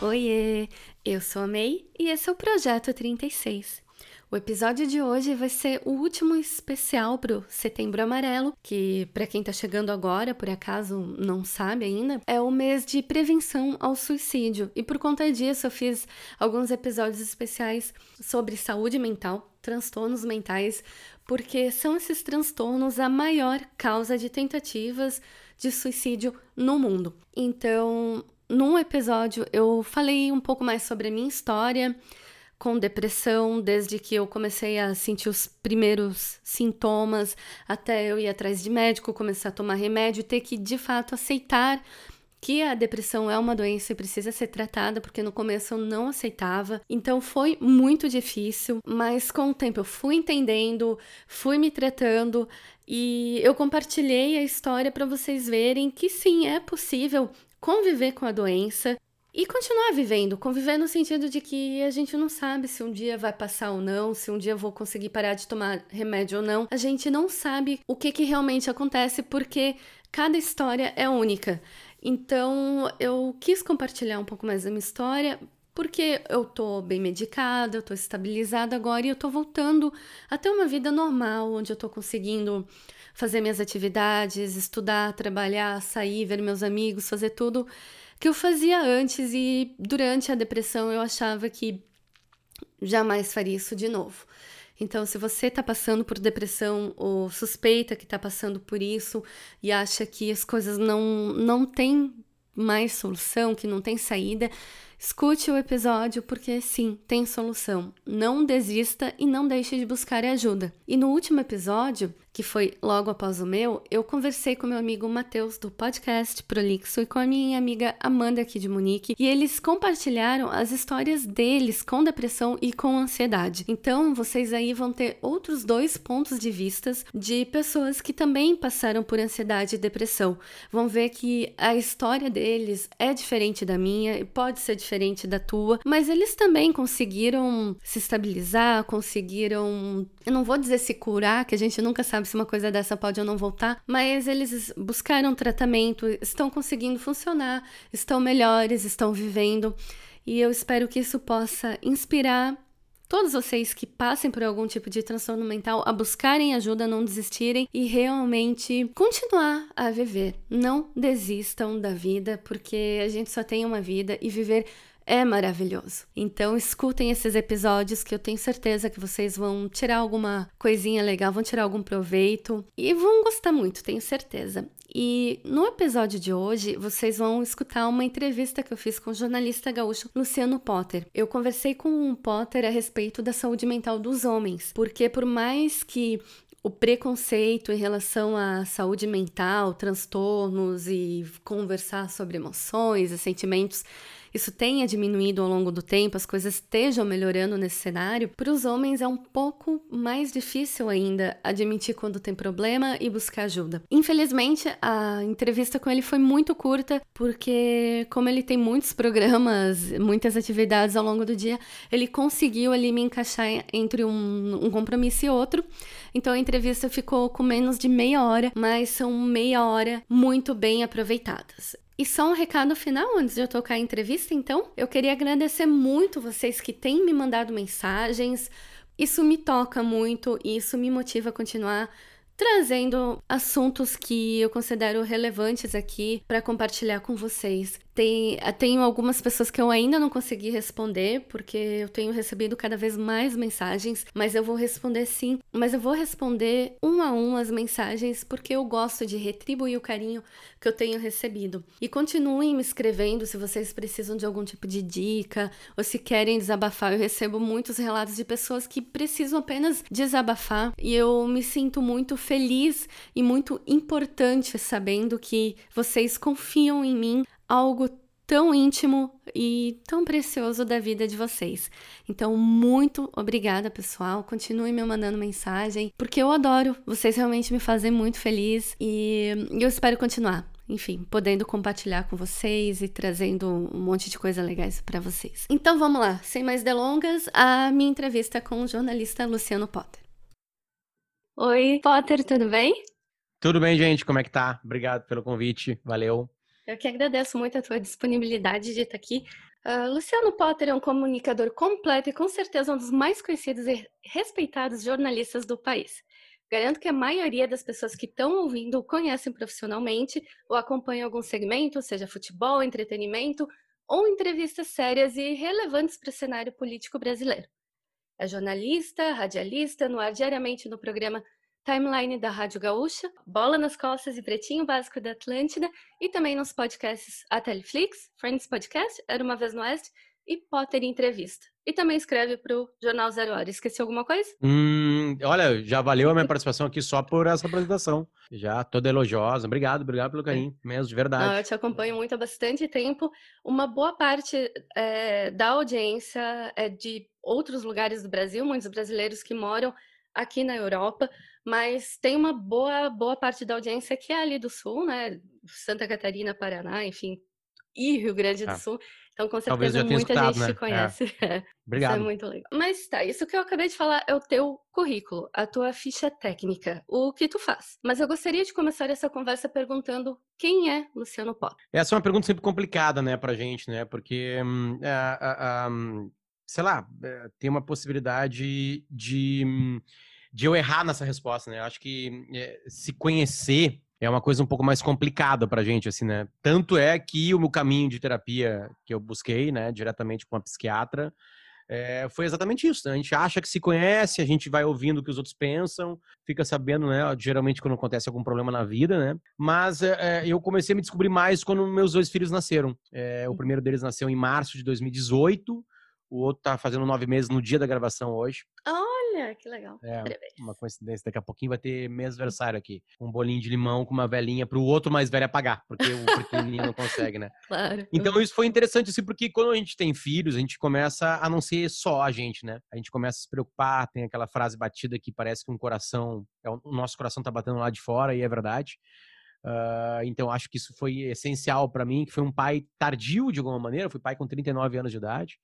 Oiê, eu sou a May e esse é o Projeto 36. O episódio de hoje vai ser o último especial pro Setembro Amarelo, que para quem tá chegando agora, por acaso não sabe ainda, é o mês de prevenção ao suicídio. E por conta disso eu fiz alguns episódios especiais sobre saúde mental, transtornos mentais, porque são esses transtornos a maior causa de tentativas de suicídio no mundo. Então, num episódio eu falei um pouco mais sobre a minha história com depressão, desde que eu comecei a sentir os primeiros sintomas, até eu ir atrás de médico, começar a tomar remédio, ter que de fato aceitar que a depressão é uma doença e precisa ser tratada, porque no começo eu não aceitava. Então foi muito difícil, mas com o tempo eu fui entendendo, fui me tratando e eu compartilhei a história para vocês verem que sim, é possível conviver com a doença e continuar vivendo. Conviver no sentido de que a gente não sabe se um dia vai passar ou não, se um dia eu vou conseguir parar de tomar remédio ou não. A gente não sabe o que, que realmente acontece porque cada história é única. Então eu quis compartilhar um pouco mais da minha história porque eu tô bem medicada, eu tô estabilizada agora e eu tô voltando a ter uma vida normal, onde eu tô conseguindo fazer minhas atividades, estudar, trabalhar, sair, ver meus amigos, fazer tudo que eu fazia antes e durante a depressão eu achava que jamais faria isso de novo. Então, se você está passando por depressão ou suspeita que está passando por isso e acha que as coisas não, não têm mais solução, que não tem saída, Escute o episódio porque sim, tem solução. Não desista e não deixe de buscar ajuda. E no último episódio, que foi logo após o meu, eu conversei com meu amigo Matheus do podcast Prolixo e com a minha amiga Amanda aqui de Munique, e eles compartilharam as histórias deles com depressão e com ansiedade. Então, vocês aí vão ter outros dois pontos de vistas de pessoas que também passaram por ansiedade e depressão. Vão ver que a história deles é diferente da minha e pode ser diferente da tua, mas eles também conseguiram se estabilizar, conseguiram, eu não vou dizer se curar, que a gente nunca sabe se uma coisa dessa pode ou não voltar, mas eles buscaram tratamento, estão conseguindo funcionar, estão melhores, estão vivendo. E eu espero que isso possa inspirar todos vocês que passem por algum tipo de transtorno mental a buscarem ajuda, não desistirem e realmente continuar a viver. Não desistam da vida, porque a gente só tem uma vida e viver é maravilhoso. Então escutem esses episódios que eu tenho certeza que vocês vão tirar alguma coisinha legal, vão tirar algum proveito e vão gostar muito, tenho certeza. E no episódio de hoje, vocês vão escutar uma entrevista que eu fiz com o jornalista gaúcho Luciano Potter. Eu conversei com o Potter a respeito da saúde mental dos homens, porque por mais que o preconceito em relação à saúde mental, transtornos e conversar sobre emoções e sentimentos isso tenha diminuído ao longo do tempo, as coisas estejam melhorando nesse cenário, para os homens é um pouco mais difícil ainda admitir quando tem problema e buscar ajuda. Infelizmente, a entrevista com ele foi muito curta, porque, como ele tem muitos programas, muitas atividades ao longo do dia, ele conseguiu ali me encaixar entre um, um compromisso e outro. Então a entrevista ficou com menos de meia hora, mas são meia hora muito bem aproveitadas. E só um recado final antes de eu tocar a entrevista, então. Eu queria agradecer muito vocês que têm me mandado mensagens. Isso me toca muito e isso me motiva a continuar trazendo assuntos que eu considero relevantes aqui para compartilhar com vocês. Tem, tenho algumas pessoas que eu ainda não consegui responder, porque eu tenho recebido cada vez mais mensagens, mas eu vou responder sim. Mas eu vou responder um a um as mensagens, porque eu gosto de retribuir o carinho que eu tenho recebido. E continuem me escrevendo se vocês precisam de algum tipo de dica ou se querem desabafar. Eu recebo muitos relatos de pessoas que precisam apenas desabafar e eu me sinto muito feliz e muito importante sabendo que vocês confiam em mim algo tão íntimo e tão precioso da vida de vocês. Então, muito obrigada, pessoal. Continue me mandando mensagem, porque eu adoro. Vocês realmente me fazem muito feliz e eu espero continuar. Enfim, podendo compartilhar com vocês e trazendo um monte de coisa legais para vocês. Então vamos lá, sem mais delongas, a minha entrevista com o jornalista Luciano Potter. Oi, Potter, tudo bem? Tudo bem, gente? Como é que tá? Obrigado pelo convite. Valeu. Eu que agradeço muito a tua disponibilidade de estar aqui. Uh, Luciano Potter é um comunicador completo e com certeza um dos mais conhecidos e respeitados jornalistas do país. Garanto que a maioria das pessoas que estão ouvindo o conhecem profissionalmente ou acompanham algum segmento, seja futebol, entretenimento ou entrevistas sérias e relevantes para o cenário político brasileiro. É jornalista, radialista, no ar diariamente no programa timeline da Rádio Gaúcha, Bola nas Costas e Pretinho Básico da Atlântida, e também nos podcasts A Teleflix, Friends Podcast, Era Uma Vez no Oeste, e Potter Entrevista. E também escreve para o Jornal Zero Hora. Esqueci alguma coisa? Hum, olha, já valeu a minha participação aqui só por essa apresentação. Já toda elogiosa. Obrigado, obrigado pelo carinho, mesmo, de verdade. Não, eu te acompanho muito há bastante tempo. Uma boa parte é, da audiência é de outros lugares do Brasil, muitos brasileiros que moram aqui na Europa, mas tem uma boa, boa parte da audiência que é ali do Sul, né? Santa Catarina, Paraná, enfim, e Rio Grande do ah. Sul. Então, com certeza, muita gente né? te é. conhece. É. Obrigado. Isso é muito legal. Mas tá, isso que eu acabei de falar é o teu currículo, a tua ficha técnica, o que tu faz. Mas eu gostaria de começar essa conversa perguntando quem é Luciano Potter? Essa é uma pergunta sempre complicada, né, pra gente, né? Porque, hum, hum, sei lá, é, tem uma possibilidade de, hum, de eu errar nessa resposta, né? Eu acho que é, se conhecer é uma coisa um pouco mais complicada pra gente, assim, né? Tanto é que o meu caminho de terapia que eu busquei, né, diretamente com uma psiquiatra, é, foi exatamente isso. Né? A gente acha que se conhece, a gente vai ouvindo o que os outros pensam, fica sabendo, né? Geralmente quando acontece algum problema na vida, né? Mas é, eu comecei a me descobrir mais quando meus dois filhos nasceram. É, o hum. primeiro deles nasceu em março de 2018, o outro tá fazendo nove meses no dia da gravação hoje. Olha, que legal. É, uma coincidência. Daqui a pouquinho vai ter mês aniversário aqui. Um bolinho de limão com uma velhinha pro outro mais velho apagar, porque o pequenininho não consegue, né? Claro. Então isso foi interessante, assim, porque quando a gente tem filhos, a gente começa a não ser só a gente, né? A gente começa a se preocupar, tem aquela frase batida que parece que um coração, é o nosso coração tá batendo lá de fora, e é verdade. Uh, então, acho que isso foi essencial para mim, que foi um pai tardio, de alguma maneira. Eu fui pai com 39 anos de idade.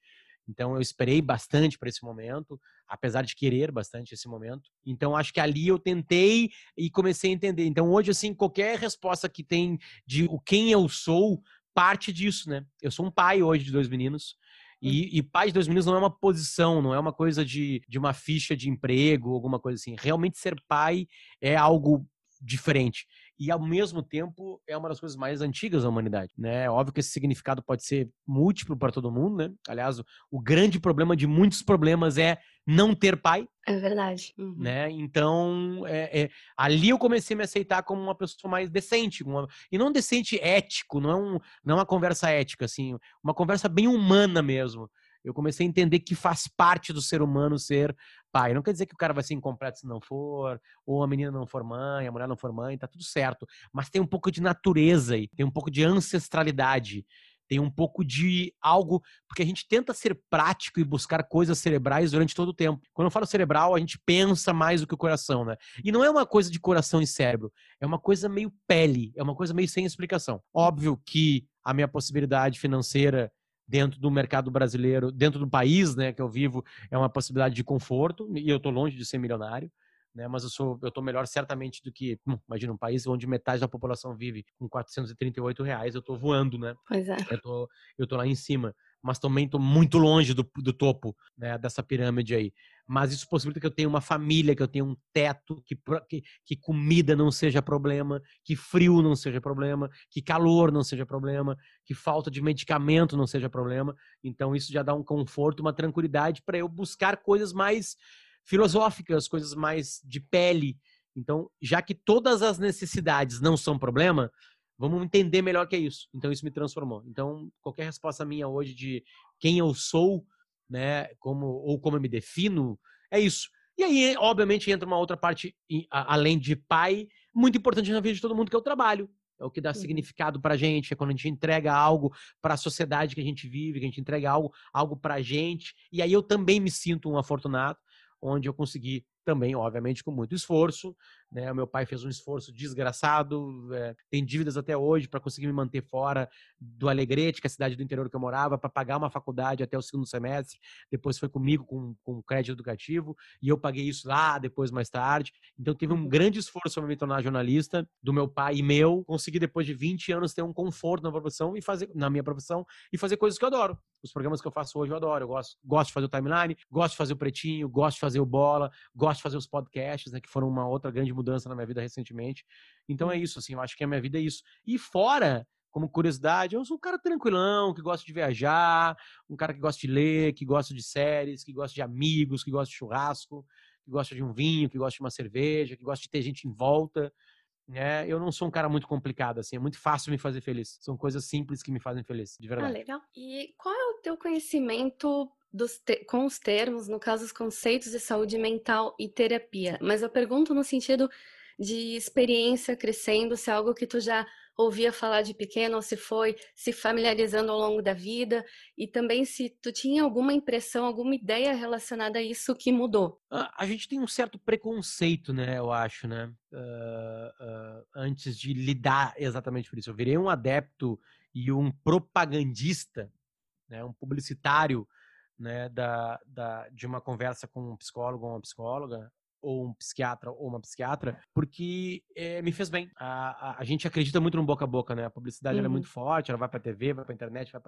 Então eu esperei bastante para esse momento, apesar de querer bastante esse momento. Então acho que ali eu tentei e comecei a entender. Então hoje assim, qualquer resposta que tem de o quem eu sou parte disso, né? Eu sou um pai hoje de dois meninos. E, e, pai de dois meninos não é uma posição, não é uma coisa de, de uma ficha de emprego, alguma coisa assim. Realmente ser pai é algo diferente e ao mesmo tempo é uma das coisas mais antigas da humanidade, né? É óbvio que esse significado pode ser múltiplo para todo mundo, né? Aliás, o, o, grande problema de muitos problemas é não ter pai. É verdade. Uhum. Né? Então, é, é, ali eu comecei a me aceitar como uma pessoa mais decente. Uma, e não decente ético, não é, um, não é uma conversa ética, assim, uma conversa bem humana mesmo eu comecei a entender que faz parte do ser humano ser pai. Não quer dizer que o cara vai ser incompleto se não for, ou a menina não for mãe, a mulher não for mãe, tá tudo certo. Mas tem um pouco de natureza aí, tem um pouco de ancestralidade, tem um pouco de algo, porque a gente tenta ser prático e buscar coisas cerebrais durante todo o tempo. Quando eu falo cerebral, a gente pensa mais do que o coração, né? E não é uma coisa de coração e cérebro, é uma coisa meio pele, é uma coisa meio sem explicação. Óbvio que a minha possibilidade financeira dentro do mercado brasileiro, dentro do país, né, que eu vivo, é uma possibilidade de conforto, e eu estou longe de ser milionário, né, mas eu sou, eu estou melhor certamente do que, hum, imagina, um país onde metade da população vive com 438 reais, eu estou voando, né? Pois é. Eu tô, eu tô lá em cima mas também estou muito longe do, do topo né, dessa pirâmide aí. Mas isso possibilita que eu tenha uma família, que eu tenha um teto, que, que, que, comida não seja problema, que frio não seja problema, que calor não seja problema, que falta de medicamento não seja problema. Então isso já dá um conforto, uma tranquilidade para eu buscar coisas mais filosóficas, coisas mais de pele. Então, já que todas as necessidades não são problema, Vamos entender melhor que é isso. Então isso me transformou. Então qualquer resposta minha hoje de quem eu sou, né, como ou como eu me defino, é isso. E aí, obviamente, entra uma outra parte além de pai, muito importante na vida de todo mundo que é o trabalho. é o que dá uhum. significado pra gente, é quando a gente entrega algo para a sociedade que a gente vive, que a gente entrega algo, algo pra gente. E aí eu também me sinto um afortunado, onde eu consegui também, obviamente, com muito esforço. Né? O meu pai fez um esforço desgraçado, é, tem dívidas até hoje para conseguir me manter fora do Alegrete, que é a cidade do interior que eu morava, para pagar uma faculdade até o segundo semestre. Depois foi comigo com, com crédito educativo e eu paguei isso lá depois, mais tarde. Então teve um uhum. grande esforço para me tornar jornalista, do meu pai e meu. Consegui, depois de 20 anos, ter um conforto na profissão e fazer, na minha profissão e fazer coisas que eu adoro. Os programas que eu faço hoje eu adoro. Eu gosto, gosto de fazer o timeline, gosto de fazer o pretinho, gosto de fazer o bola, gosto de fazer os podcasts, né, que foram uma outra grande mudança na minha vida recentemente. Então é isso, assim, eu acho que a minha vida é isso. E fora, como curiosidade, eu sou um cara tranquilão, que gosta de viajar, um cara que gosta de ler, que gosta de séries, que gosta de amigos, que gosta de churrasco, que gosta de um vinho, que gosta de uma cerveja, que gosta de ter gente em volta. né eu não sou um cara muito complicado, assim, é muito fácil me fazer feliz. São coisas simples que me fazem feliz, de ah, verdade. Ah, legal. E qual é o teu conhecimento com os termos, no caso, os conceitos de saúde mental e terapia. Mas eu pergunto no sentido de experiência crescendo, se é algo que tu já ouvia falar de pequeno ou se foi se familiarizando ao longo da vida e também se tu tinha alguma impressão, alguma ideia relacionada a isso que mudou. A, gente tem um certo preconceito, né? Eu acho, né? Uh, uh, antes de lidar exatamente por isso, eu virei um adepto e um propagandista, né? Um publicitário né, da, da, de uma conversa com um psicólogo ou uma psicóloga, ou um psiquiatra ou uma psiquiatra, porque é, me fez bem. A, a, a, gente acredita muito no boca a boca, né? A publicidade uhum. é muito forte, ela vai para TV, vai para internet, vai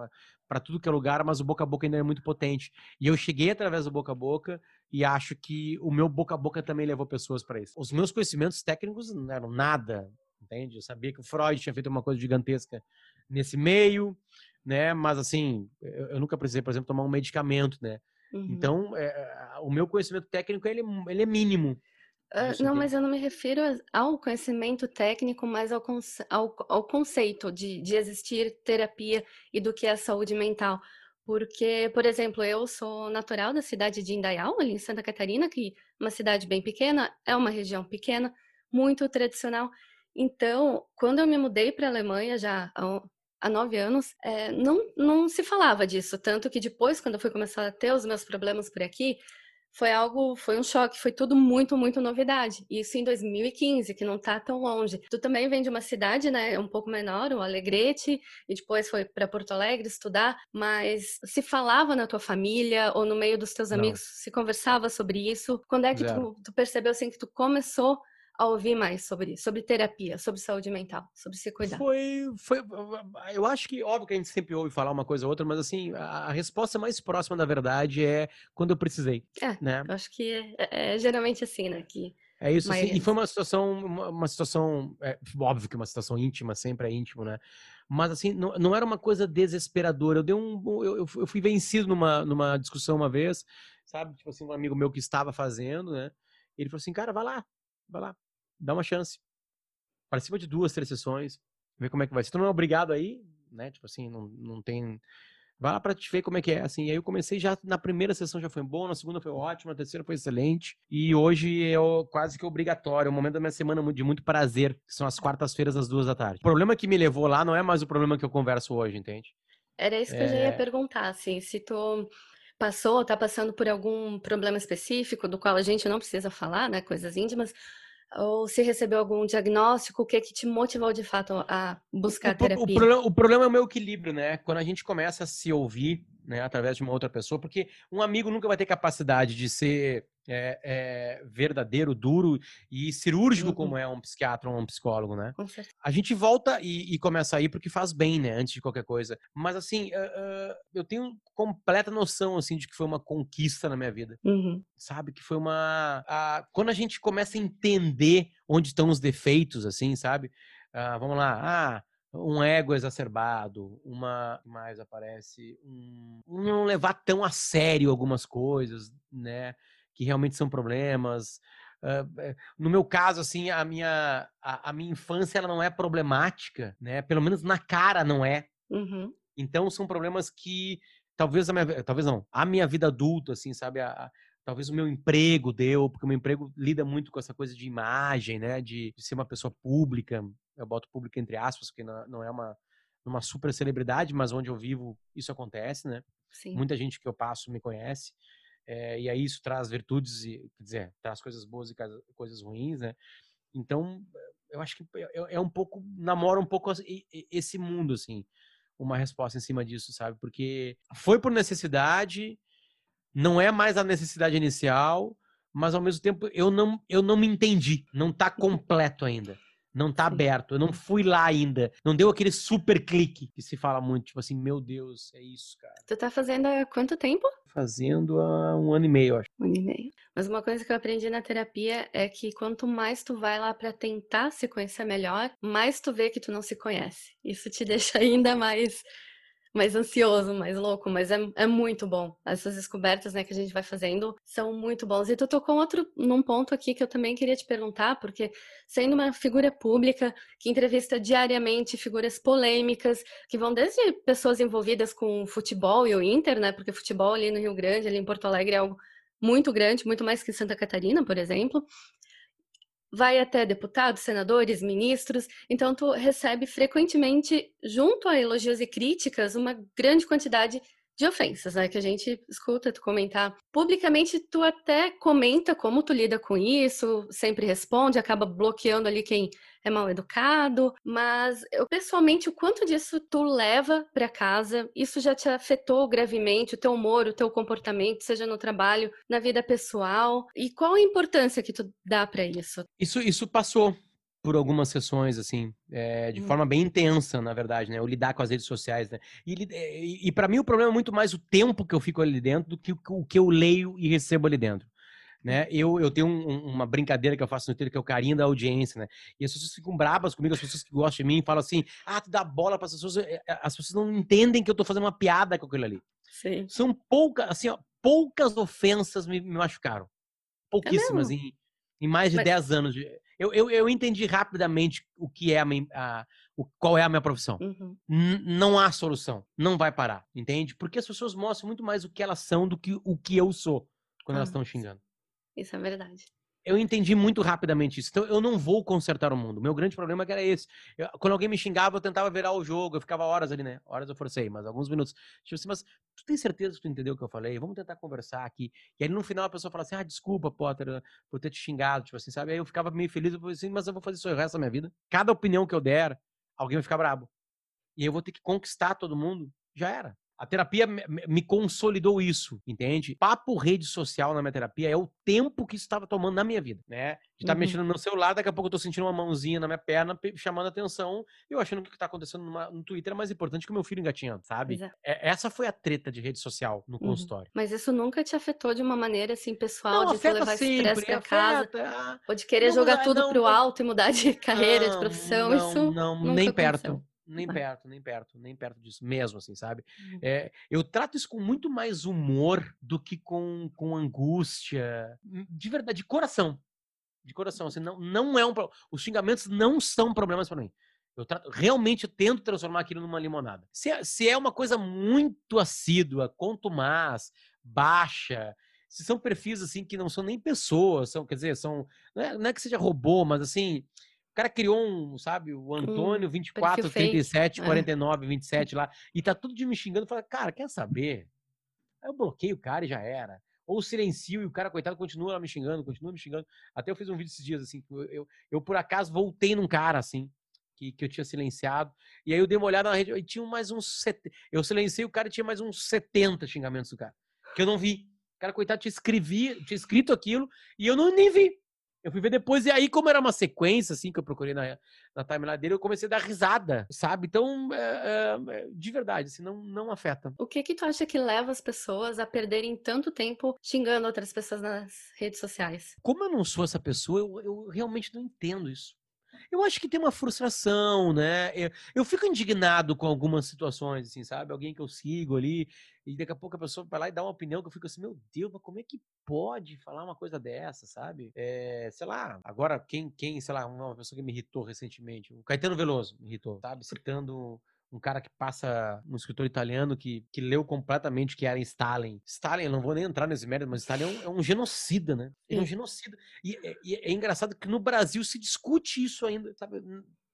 para tudo que é lugar, mas o boca a boca ainda é muito potente. E eu cheguei através do boca a boca e acho que o meu boca a boca também levou pessoas para isso. Os meus conhecimentos técnicos não eram nada, entende? Eu sabia que o Freud tinha feito uma coisa gigantesca nesse meio né? Mas assim, eu, eu nunca precisei, por exemplo, tomar um medicamento, né? Uhum. Então, é, o meu conhecimento técnico ele, ele é mínimo. Uh, não, mas eu não me refiro ao conhecimento técnico, mas ao, ao, ao conceito de, de existir terapia e do que é saúde mental. Porque, por exemplo, eu sou natural da cidade de Indaial, ali em Santa Catarina, que é uma cidade bem pequena, é uma região pequena, muito tradicional. Então, quando eu me mudei para a Alemanha, já há nove anos, é, não, não se falava disso. Tanto que depois, quando eu fui começar a ter os meus problemas por aqui, foi algo, foi um choque, foi tudo muito, muito novidade. Isso em 2015, que não tá tão longe. Tu também vem de uma cidade, né, um pouco menor, o Alegrete, e depois foi para Porto Alegre estudar, mas se falava na tua família ou no meio dos teus amigos, não. se conversava sobre isso? Quando é que tu, tu, percebeu assim que tu começou a ouvir mais sobre sobre terapia, sobre saúde mental, sobre se cuidar? Foi, foi, eu acho que óbvio que a gente sempre ouve falar uma coisa ou outra, mas assim a, a resposta mais próxima da verdade é quando eu precisei. É, né? Eu acho que é, é, é geralmente assim, né? Que é isso, assim, e foi uma situação, uma, uma situação, é, óbvio que uma situação íntima, sempre é íntimo, né? Mas assim, não, não era uma coisa desesperadora. Eu dei um, eu, eu fui vencido numa, numa discussão uma vez, sabe? Tipo assim, um amigo meu que estava fazendo, né? Ele falou assim, cara, vai lá, vai lá, dá uma chance. Participa de duas, três sessões, vê como é que vai. Se tu não é obrigado aí, né? Tipo assim, não, não tem. Vai lá pra te ver como é que é. Assim, aí eu comecei já na primeira sessão já foi bom, na segunda foi ótimo, na terceira foi excelente. E hoje é quase que obrigatório. É o momento da minha semana de muito prazer, que são as quartas-feiras às duas da tarde. O problema que me levou lá não é mais o problema que eu converso hoje, entende? Era isso que é... eu já ia é. perguntar, assim, se tu passou, está passando por algum problema específico do qual a gente não precisa falar, né, coisas íntimas, ou se recebeu algum diagnóstico, o que é que te motivou de fato a buscar o, terapia? O, problema, o problema é o meu equilíbrio, né? Quando a gente começa a se ouvir, né, através de uma outra pessoa, porque um amigo nunca vai ter capacidade de ser é, é, verdadeiro, duro e cirúrgico uhum. como é um psiquiatra ou um psicólogo, né? A gente volta e, e, começa a ir porque faz bem, né? Antes de qualquer coisa. Mas assim, uh, uh, eu tenho completa noção assim de que foi uma conquista na minha vida, uhum. sabe? Que foi uma uh, quando a gente começa a entender onde estão os defeitos, assim, sabe? vamos lá, ah um ego exacerbado, uma mais aparece um, um não levar tão a sério algumas coisas, né? Que realmente são problemas. Uh, no meu caso, assim, a minha, a, a, minha infância ela não é problemática, né? Pelo menos na cara não é. Uhum. Então são problemas que talvez a minha, talvez não, a minha vida adulta, assim, sabe, a, talvez o meu emprego deu, porque o meu emprego lida muito com essa coisa de imagem, né? De, de ser uma pessoa pública. Eu boto pública entre aspas, porque não, não é uma, uma super celebridade, mas onde eu vivo isso acontece, né? Sim. Muita gente que eu passo me conhece. É, e aí isso traz virtudes, e, quer dizer, traz coisas boas e coisas ruins, né? Então, eu acho que é, é um pouco, namora um pouco esse mundo, assim, uma resposta em cima disso, sabe? Porque foi por necessidade, não é mais a necessidade inicial, mas ao mesmo tempo eu não, eu não me entendi, não está completo ainda. Não tá Sim. aberto. Eu não fui lá ainda. Não deu aquele super clique que se fala muito. Tipo assim, meu Deus, é isso, cara. Tu tá fazendo há quanto tempo? Fazendo há um ano e meio, acho. Um ano e meio. Mas uma coisa que eu aprendi na terapia é que quanto mais tu vai lá para tentar se conhecer melhor, mais tu vê que tu não se conhece. Isso te deixa ainda mais mais ansioso, mais louco, mas é, é muito bom. Essas descobertas, né, que a gente vai fazendo são muito bons. E tu tocou outro num ponto aqui que eu também queria te perguntar, porque sendo uma figura pública que entrevista diariamente figuras polêmicas, que vão desde pessoas envolvidas com futebol e o Inter, né, porque futebol ali no Rio Grande, ali em Porto Alegre é algo muito grande, muito mais que Santa Catarina, por exemplo, vai até deputados, senadores, ministros, então tu recebe frequentemente, junto a elogios e críticas, uma grande quantidade de ofensas, né? Que a gente escuta tu comentar. Publicamente, tu até comenta como tu lida com isso, sempre responde, acaba bloqueando ali quem é mal educado, mas eu pessoalmente, o quanto disso tu leva para casa, isso já te afetou gravemente, o teu humor, o teu comportamento, seja no trabalho, na vida pessoal, e qual a importância que tu dá para isso? Isso, isso passou por algumas sessões, assim, é, de hum. forma bem intensa, na verdade, né? Eu lidar com as redes sociais, né? E, e, e para mim o problema é muito mais o tempo que eu fico ali dentro do que o que eu leio e recebo ali dentro. Né? Eu, eu tenho um, uma brincadeira que eu faço no Twitter que é o carinho da audiência, né? E as pessoas ficam brabas comigo, as pessoas que gostam de mim falam assim: ah, tu dá bola para as pessoas. Eh, eh, as pessoas não entendem que eu tô fazendo uma piada com aquilo ali. Sim. São poucas, assim, ó, poucas ofensas me, me machucaram. Pouquíssimas, é em, em mais de Mas... 10 anos. De, eu, eu, eu entendi rapidamente o que é a, a o, qual é a minha profissão. Uhum. Não há solução. Não vai parar, entende? Porque as pessoas mostram muito mais o que elas são do que o que eu sou quando ah, elas estão xingando. Isso é verdade. Eu entendi muito rapidamente isso. Então, eu não vou consertar o mundo. Meu grande problema era esse. Eu, quando alguém me xingava, eu tentava virar o jogo. Eu ficava horas ali, né? Horas eu forcei, mas alguns minutos. Tipo assim, mas tu tem certeza que tu entendeu o que eu falei? Vamos tentar conversar aqui. E aí, no final, a pessoa fala assim, ah, desculpa, Potter, por ter te xingado. Tipo assim, sabe? Aí eu ficava meio feliz. Eu falei assim, mas eu vou fazer isso o resto da minha vida. Cada opinião que eu der, alguém vai ficar brabo. E eu vou ter que conquistar todo mundo. Já era. A terapia me consolidou isso, entende? Papo rede social na minha terapia é o tempo que isso estava tomando na minha vida, né? De estar tá uhum. mexendo no meu celular, daqui a pouco eu tô sentindo uma mãozinha na minha perna chamando atenção, eu achando que o que tá acontecendo numa, no Twitter é mais importante que o meu filho engatinhando, sabe? É. essa foi a treta de rede social no uhum. consultório. Mas isso nunca te afetou de uma maneira assim pessoal, não, de levar estresse pra casa, ah, ou de querer não, jogar não, tudo não, pro alto e mudar de carreira, de profissão, isso não, nem perto. Nem perto, nem perto, nem perto disso mesmo, assim, sabe? É, eu trato isso com muito mais humor do que com, com angústia. Hum, de verdade, de coração. De coração, assim, não, não é um Os xingamentos não são problemas para mim. Eu trato, realmente eu tento transformar aquilo numa limonada. Se é, se é uma coisa muito assídua, contumaz, baixa, se são perfis assim que não são nem pessoas, são, quer dizer, são. Não é, não é que seja robô, mas assim o cara criou um, sabe, o Antônio, 24, 37, fake. 49, é. 27 lá, e tá tudo de me xingando. Fala, cara, quer saber? Aí eu bloqueio o cara e já era. Ou silencio e o cara, coitado, continua me xingando, continua me xingando. Até eu fiz um vídeo esses dias, assim, eu, eu, eu por acaso voltei num cara, assim, que, que eu tinha silenciado. E aí eu dei uma olhada na rede e tinha mais uns. Set... Eu silenciei o cara e tinha mais uns 70 xingamentos do cara. Que eu não vi. O cara, coitado, tinha, escrevi, tinha escrito aquilo e eu não nem vi. Eu fui ver depois, e aí, como era uma sequência, assim, que eu procurei na, na timeline dele, eu comecei a dar risada, sabe? Então, é, é, de verdade, assim, não, não afeta. O que que tu acha que leva as pessoas a perderem tanto tempo xingando outras pessoas nas redes sociais? Como eu não sou essa pessoa, eu, eu realmente não entendo isso. Eu acho que tem uma frustração, né? Eu, eu, fico indignado com algumas situações, assim, sabe? Alguém que eu sigo ali, e daqui a pouco a pessoa vai lá e dá uma opinião que eu fico assim, meu Deus, mas como é que pode falar uma coisa dessa, sabe? É, sei lá, agora quem, quem, sei lá, uma pessoa que me irritou recentemente, o Caetano Veloso me irritou, sabe? Citando um cara que passa, um escritor italiano que, que leu completamente que era Stalin. Stalin, eu não vou nem entrar nesse mérito, mas Stalin é um, é um genocida, né? Ele é um genocida. E, é, e, é engraçado que no Brasil se discute isso ainda, sabe?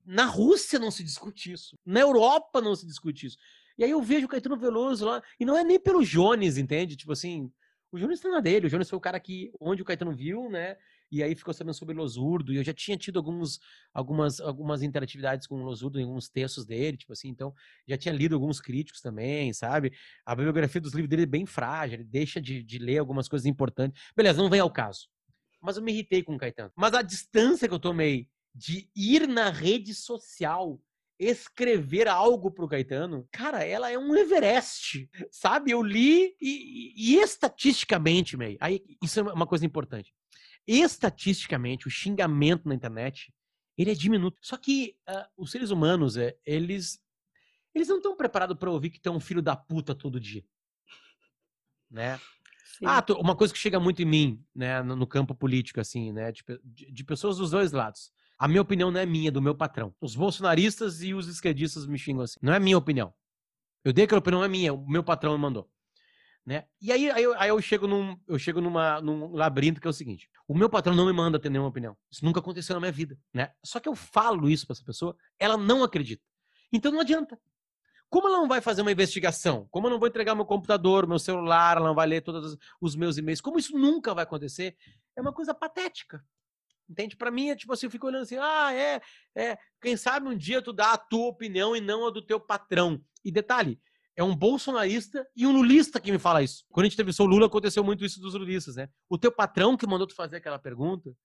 Na Rússia não se discute isso. Na Europa não se discute isso. E aí eu vejo o Caetano Veloso lá, e não é nem pelo Jones, entende? Tipo assim, o Jones tá na dele, o Jones foi o cara que, onde o Caetano viu, né? E aí ficou sabendo sobre Losurdo, e eu já tinha tido alguns, algumas, algumas interatividades com o Losurdo em alguns textos dele, tipo assim, então já tinha lido alguns críticos também, sabe? A bibliografia dos livros dele é bem frágil, ele deixa de, de ler algumas coisas importantes. Beleza, não vem ao caso. Mas eu me irritei com o Caetano. Mas a distância que eu tomei de ir na rede social escrever algo pro Caetano, cara, ela é um Everest, sabe? Eu li e, e, e estatisticamente, May, aí isso é uma coisa importante. Estatisticamente, o xingamento na internet, ele é diminuto. Só que uh, os seres humanos, é, eles eles não estão preparados para ouvir que tem um filho da puta todo dia. Né? Sim. Ah, uma coisa que chega muito em mim, né, no, campo político, assim, né, de, de, de, pessoas dos dois lados. A minha opinião não é minha, é do meu patrão. Os bolsonaristas e os esquerdistas me xingam assim. Não é minha opinião. Eu dei aquela opinião, não é minha, o meu patrão me mandou. Né? E aí, aí, eu, aí eu chego, num, eu chego numa, num labirinto que é o seguinte: o meu patrão não me manda ter nenhuma opinião. Isso nunca aconteceu na minha vida. Né? Só que eu falo isso para essa pessoa, ela não acredita. Então não adianta. Como ela não vai fazer uma investigação? Como eu não vou entregar meu computador, meu celular, ela não vai ler todos os meus e-mails? Como isso nunca vai acontecer? É uma coisa patética. Entende? Para mim é tipo assim, eu fico olhando assim, ah, é, é, quem sabe um dia tu dá a tua opinião e não a do teu patrão. E detalhe, é um bolsonarista e um lulista que me fala isso. Quando a gente entrevistou o Lula, aconteceu muito isso dos lulistas, né? O teu patrão que mandou tu fazer aquela pergunta,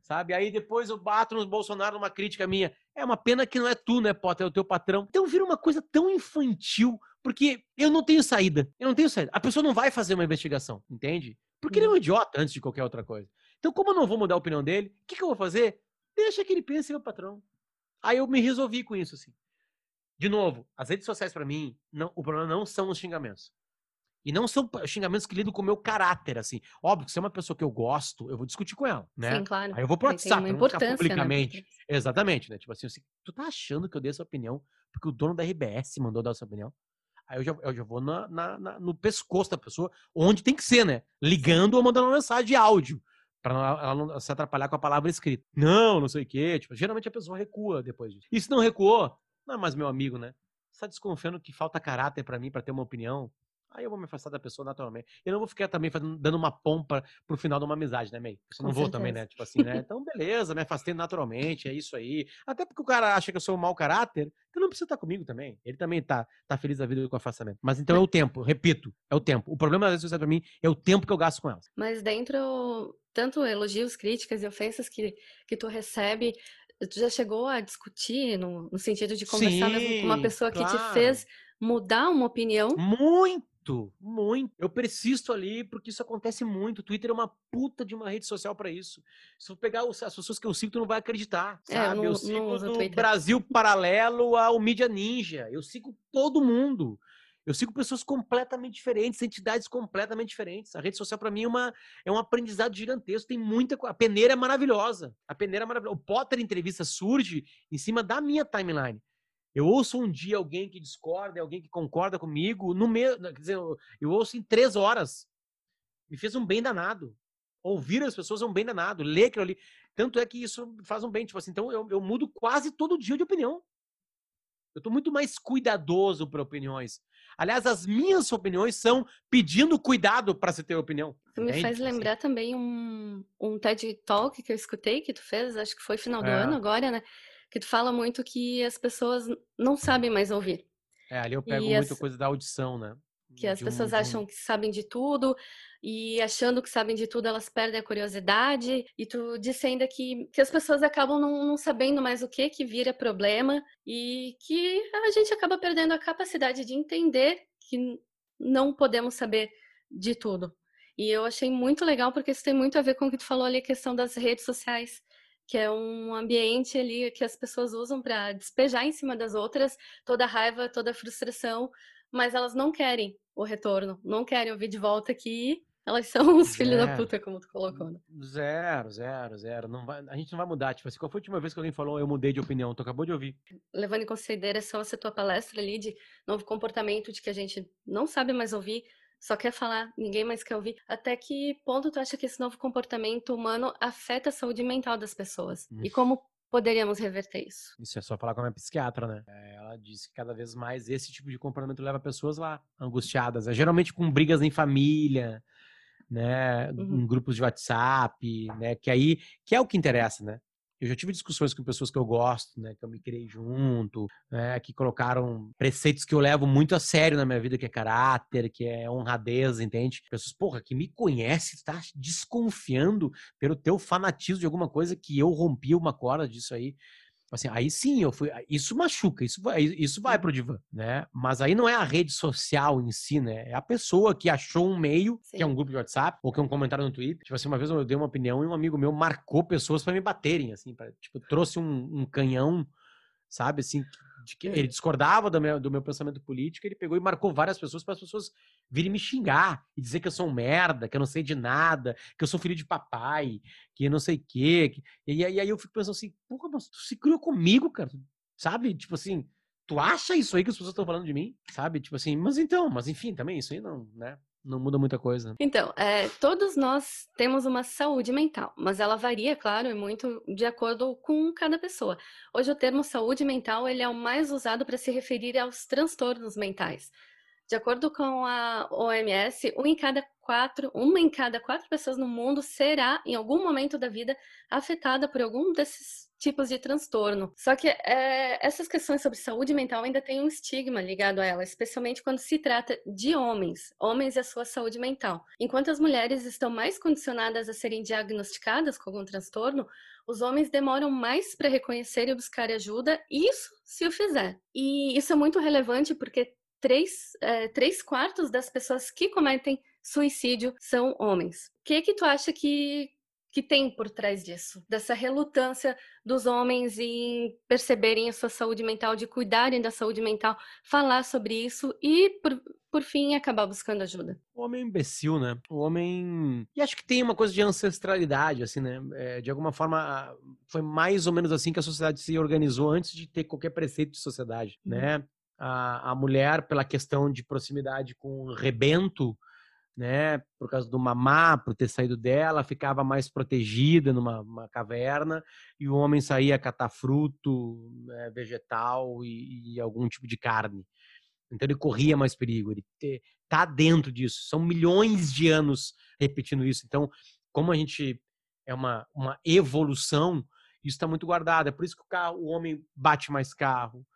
sabe? Aí depois eu bato no Bolsonaro numa crítica minha. É uma pena que não é tu, né, Potter? É o teu patrão. Então vira uma coisa tão infantil, porque eu não tenho saída. Eu não tenho saída. A pessoa não vai fazer uma investigação, entende? Porque ele é um idiota antes de qualquer outra coisa. Então, como eu não vou mudar a opinião dele, o que, que eu vou fazer? Deixa que ele pense meu patrão. Aí eu me resolvi com isso, assim. De novo, as redes sociais para mim, não, o problema não são os xingamentos. E não são xingamentos que lidam com o meu caráter, assim. Óbvio que se é uma pessoa que eu gosto, eu vou discutir com ela, né? Sim, claro. Aí eu vou pro WhatsApp, não vou ficar né, publicamente. Né? Exatamente, né? Tipo assim, assim, tu tá achando que eu dei essa opinião porque o dono da RBS mandou dar essa opinião? Aí eu já, eu já vou na, na, na, no pescoço da pessoa, onde tem que ser, né? Ligando ou mandando uma mensagem de áudio para ela não se atrapalhar com a palavra escrita. Não, não sei o quê. Tipo, geralmente a pessoa recua depois disso. E se não recuou, não é mais meu amigo, né? Você tá desconfiando que falta caráter para mim para ter uma opinião? Aí eu vou me afastar da pessoa naturalmente. Eu não vou ficar também fazendo, dando uma pompa pro final de uma amizade, né, May? Eu não vou também, né? Tipo assim, né? Então, beleza, me afastei naturalmente, é isso aí. Até porque o cara acha que eu sou um mau caráter, então não precisa estar comigo também. Ele também tá, tá feliz da vida com o afastamento. Mas então é o tempo, repito, é o tempo. O problema redes sociais pra mim é o tempo que eu gasto com elas. Mas dentro, tanto elogios, críticas e ofensas que, que tu recebe, tu já chegou a discutir no, no sentido de conversar Sim, mesmo com uma pessoa claro. que te fez mudar uma opinião? Muito! Muito. Eu persisto ali porque isso acontece muito. O Twitter é uma puta de uma rede social para isso. Se eu pegar as pessoas que eu sigo, tu não vai acreditar, sabe? É, eu, não, eu sigo no Brasil paralelo ao Mídia Ninja. Eu sigo todo mundo. Eu sigo pessoas completamente diferentes, entidades completamente diferentes. A rede social, para mim, é, uma, é um aprendizado gigantesco. Tem muita. A peneira é maravilhosa. A peneira é maravilhosa. O Potter Entrevista surge em cima da minha timeline. Eu ouço um dia alguém que discorda, alguém que concorda comigo, no meio, quer dizer, eu, ouço em três horas. Me fez um bem danado. Ouvir as pessoas é um bem danado. Ler aquilo ali. Tanto é que isso faz um bem. Tipo assim, então eu, eu mudo quase todo dia de opinião. Eu estou muito mais cuidadoso para opiniões. Aliás, as minhas opiniões são pedindo cuidado para você ter opinião. Me faz tipo assim. lembrar também um, um TED Talk que eu escutei, que tu fez, acho que foi final do é. ano agora, né? que tu fala muito que as pessoas não sabem mais ouvir. É, ali eu pego e muita as... coisa da audição, né? Que as pessoas um... acham que sabem de tudo e achando que sabem de tudo elas perdem a curiosidade e tu disse ainda que, que as pessoas acabam não, não sabendo mais o que que vira problema e que a gente acaba perdendo a capacidade de entender que não podemos saber de tudo. E eu achei muito legal porque isso tem muito a ver com o que tu falou ali, a questão das redes sociais que é um ambiente ali que as pessoas usam para despejar em cima das outras toda a raiva, toda a frustração, mas elas não querem o retorno, não querem ouvir de volta que Elas são os filhos da puta, como tu colocou, né? Zero, zero, zero. Não vai, a gente não vai mudar. Tipo assim, qual foi a última vez que alguém falou eu mudei de opinião? Tu acabou de ouvir. Levando em consideração essa tua palestra ali de novo comportamento, de que a gente não sabe mais ouvir, só quer falar, ninguém mais quer ouvir. Até que ponto tu acha que esse novo comportamento humano afeta a saúde mental das pessoas? Hum. E como poderíamos reverter isso? Isso é só falar com a minha psiquiatra, né? É, ela disse que cada vez mais esse tipo de comportamento leva pessoas lá, angustiadas. É, geralmente com brigas em família, né? Uhum. Em grupos de WhatsApp, né? Que aí, que é o que interessa, né? Eu já tive discussões com pessoas que eu gosto, né, que eu me criei junto, né, que colocaram preceitos que eu levo muito a sério na minha vida, que é caráter, que é honradez, entende? Pessoas, porra, que me conhece, tá desconfiando pelo teu fanatismo de alguma coisa que eu rompi uma corda disso aí. Assim, aí sim, eu fui. Isso machuca, isso vai, isso vai pro divã, né? Mas aí não é a rede social em si, né? É a pessoa que achou um meio, sim. que é um grupo de WhatsApp, ou que é um comentário no Twitter. Tipo assim, uma vez eu dei uma opinião e um amigo meu marcou pessoas para me baterem, assim, pra, tipo, trouxe um, um canhão, sabe, assim, de que ele discordava do meu, do meu pensamento político, ele pegou e marcou várias pessoas para as pessoas virem me xingar e dizer que eu sou um merda, que eu não sei de nada, que eu sou filho de papai, que não sei o quê. Que... E, e, aí eu fico pensando assim, porra, mas tu se criou comigo, cara, sabe? Tipo assim, tu acha isso aí que as pessoas estão falando de mim, sabe? Tipo assim, mas então, mas enfim, também isso aí não, né? Não muda muita coisa. Então, é, todos nós temos uma saúde mental, mas ela varia, claro, e muito de acordo com cada pessoa. Hoje o termo saúde mental ele é o mais usado para se referir aos transtornos mentais. De acordo com a OMS, um em cada quatro, uma em cada quatro pessoas no mundo será, em algum momento da vida, afetada por algum desses tipos de transtorno. Só que é, essas questões sobre saúde mental ainda têm um estigma ligado a ela, especialmente quando se trata de homens, homens e a sua saúde mental. Enquanto as mulheres estão mais condicionadas a serem diagnosticadas com algum transtorno, os homens demoram mais para reconhecer e buscar ajuda, isso se o fizer. E isso é muito relevante porque três, é, três quartos das pessoas que cometem suicídio são homens. O que que tu acha que que tem por trás disso, dessa relutância dos homens em perceberem a sua saúde mental, de cuidarem da saúde mental, falar sobre isso e, por, por fim, acabar buscando ajuda. O homem é imbecil, né? O homem. E acho que tem uma coisa de ancestralidade, assim, né? É, de alguma forma, foi mais ou menos assim que a sociedade se organizou antes de ter qualquer preceito de sociedade, uhum. né? A, a mulher, pela questão de proximidade com o rebento, né, por causa do mamá, por ter saído dela, ficava mais protegida numa caverna, e o homem saía catar fruto, né, vegetal e, e, algum tipo de carne. Então ele corria mais perigo, ele tá dentro disso. São milhões de anos repetindo isso. Então, como a gente é uma, uma evolução, isso está muito guardado. É por isso que o, carro, o homem bate mais carro,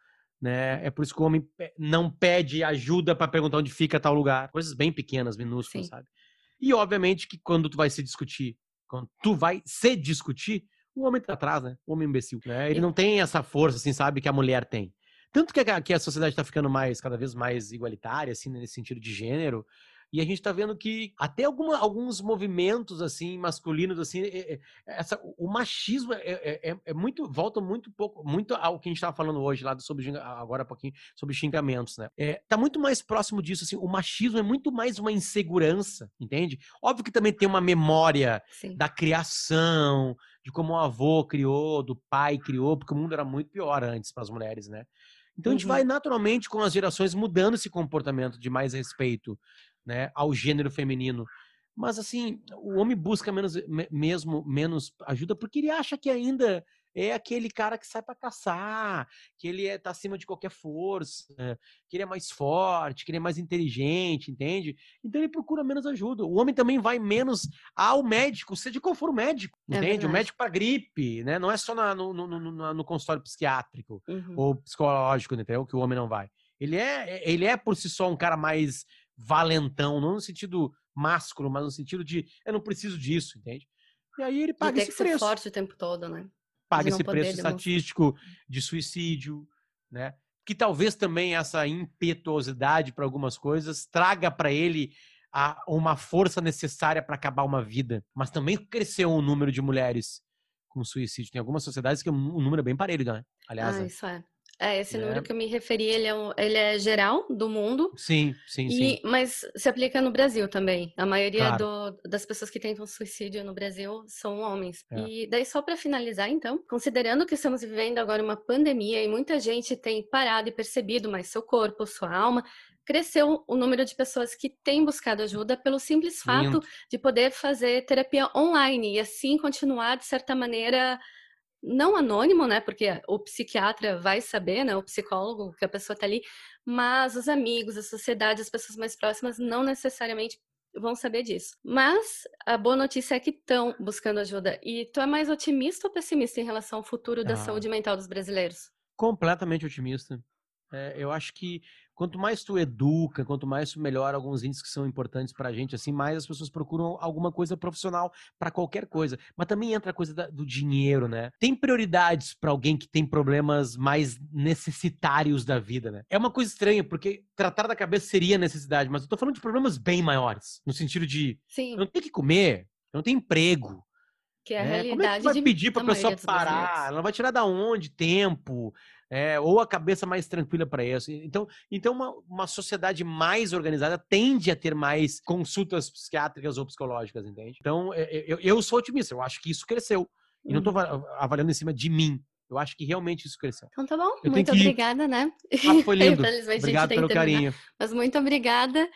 né? É por isso que o homem não pede ajuda para perguntar onde fica tal lugar. Coisas bem pequenas, minúsculas, Sim. sabe? E obviamente que quando tu vai se discutir, quando tu vai se discutir, o homem tá atrás, né? O homem imbecil, né? Ele não tem essa força, assim, sabe, que a mulher tem. Tanto que a, que a sociedade está ficando mais, cada vez mais igualitária, assim, nesse sentido de gênero, e a gente está vendo que até alguma, alguns movimentos assim masculinos assim é, é, essa, o machismo é, é, é, é, muito volta muito pouco muito ao que a gente estava falando hoje lá sobre agora um pouquinho sobre xingamentos né? É, tá muito mais próximo disso assim o machismo é muito mais uma insegurança entende? Óbvio que também tem uma memória Sim. da criação de como o avô criou do pai criou porque o mundo era muito pior antes para as mulheres né então a gente vai uhum. naturalmente com as gerações mudando esse comportamento de mais respeito né, ao gênero feminino. Mas assim, o homem busca menos, mesmo menos ajuda porque ele acha que ainda é aquele cara que sai para caçar, que ele é, tá acima de qualquer força, que ele é mais forte, que ele é mais inteligente, entende? Então ele procura menos ajuda. O homem também vai menos ao médico, seja qual for o médico, é entende? o médico para gripe, né? Não é só na, no, no, no, no, consultório psiquiátrico uhum. ou psicológico, entendeu? Que o homem não vai. Ele é, ele é por si só um cara mais valentão, não no sentido másculo, mas no sentido de eu não preciso disso, entende? E aí ele paga e esse que preço. Ser forte o tempo todo, né? Paga esse preço estatístico de suicídio, né? Que talvez também essa impetuosidade para algumas coisas traga para ele a, uma força necessária para acabar uma vida. Mas também cresceu o número de mulheres com suicídio. Tem algumas sociedades que o número é bem parelho, né? Aliás. Ah, isso é. É, esse né? número que eu me referi, ele é, ele é geral do mundo, Sim, sim, sim. e, mas se aplica no Brasil também. A maioria Claro. do- das pessoas que tentam suicídio no Brasil são homens. É. E daí, só para finalizar, então, considerando que estamos vivendo agora uma pandemia e muita gente tem parado e percebido mais seu corpo, sua alma, cresceu o número de pessoas que têm buscado ajuda pelo simples fato Lindo. de poder fazer terapia online e assim continuar, de certa maneira, não anônimo, né? Porque o psiquiatra vai saber, né? O psicólogo, que a pessoa tá ali, mas os amigos, a sociedade, as pessoas mais próximas não necessariamente vão saber disso. Mas a boa notícia é que estão buscando ajuda. E tu é mais otimista ou pessimista em relação ao futuro da Ah. saúde mental dos brasileiros? Completamente otimista. É, eu acho que quanto mais tu educa, quanto mais tu melhora alguns índices que são importantes pra gente, assim, mais as pessoas procuram alguma coisa profissional pra qualquer coisa. Mas também entra a coisa da- do dinheiro, né? Tem prioridades pra alguém que tem problemas mais necessitários da vida, né? É uma coisa estranha, porque tratar da cabeça seria necessidade, mas eu tô falando de problemas bem maiores, no sentido de Sim, eu não tenho que comer, eu não tenho emprego, que é a né? Como é que realidade vai pedir pra da pessoa brasileiros. parar? Ela vai tirar da onde tempo? É, ou a cabeça mais tranquila para isso. Então, então uma, uma sociedade mais organizada tende a ter mais consultas psiquiátricas ou psicológicas, entende? Então, é, é, eu, eu sou otimista. Eu acho que isso cresceu. E não Uhum. estou avaliando em cima de mim. Eu acho que realmente isso cresceu. Então tá bom, tenho muito obrigada, né? Ah, foi lindo. Infelizmente, a gente Obrigado pelo terminar. carinho. Mas muito obrigada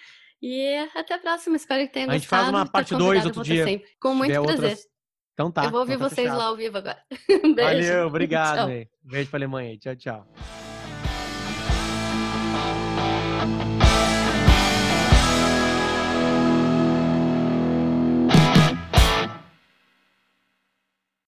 e até a próxima. Espero que tenha A gente gostado. faz uma parte dois convidado, outro volta dia. sempre. Com muito prazer. outras- então tá. Eu vou então ouvir vocês lá ao vivo agora. Um beijo. Valeu, obrigado. Beijo pra Alemanha. Tchau, tchau.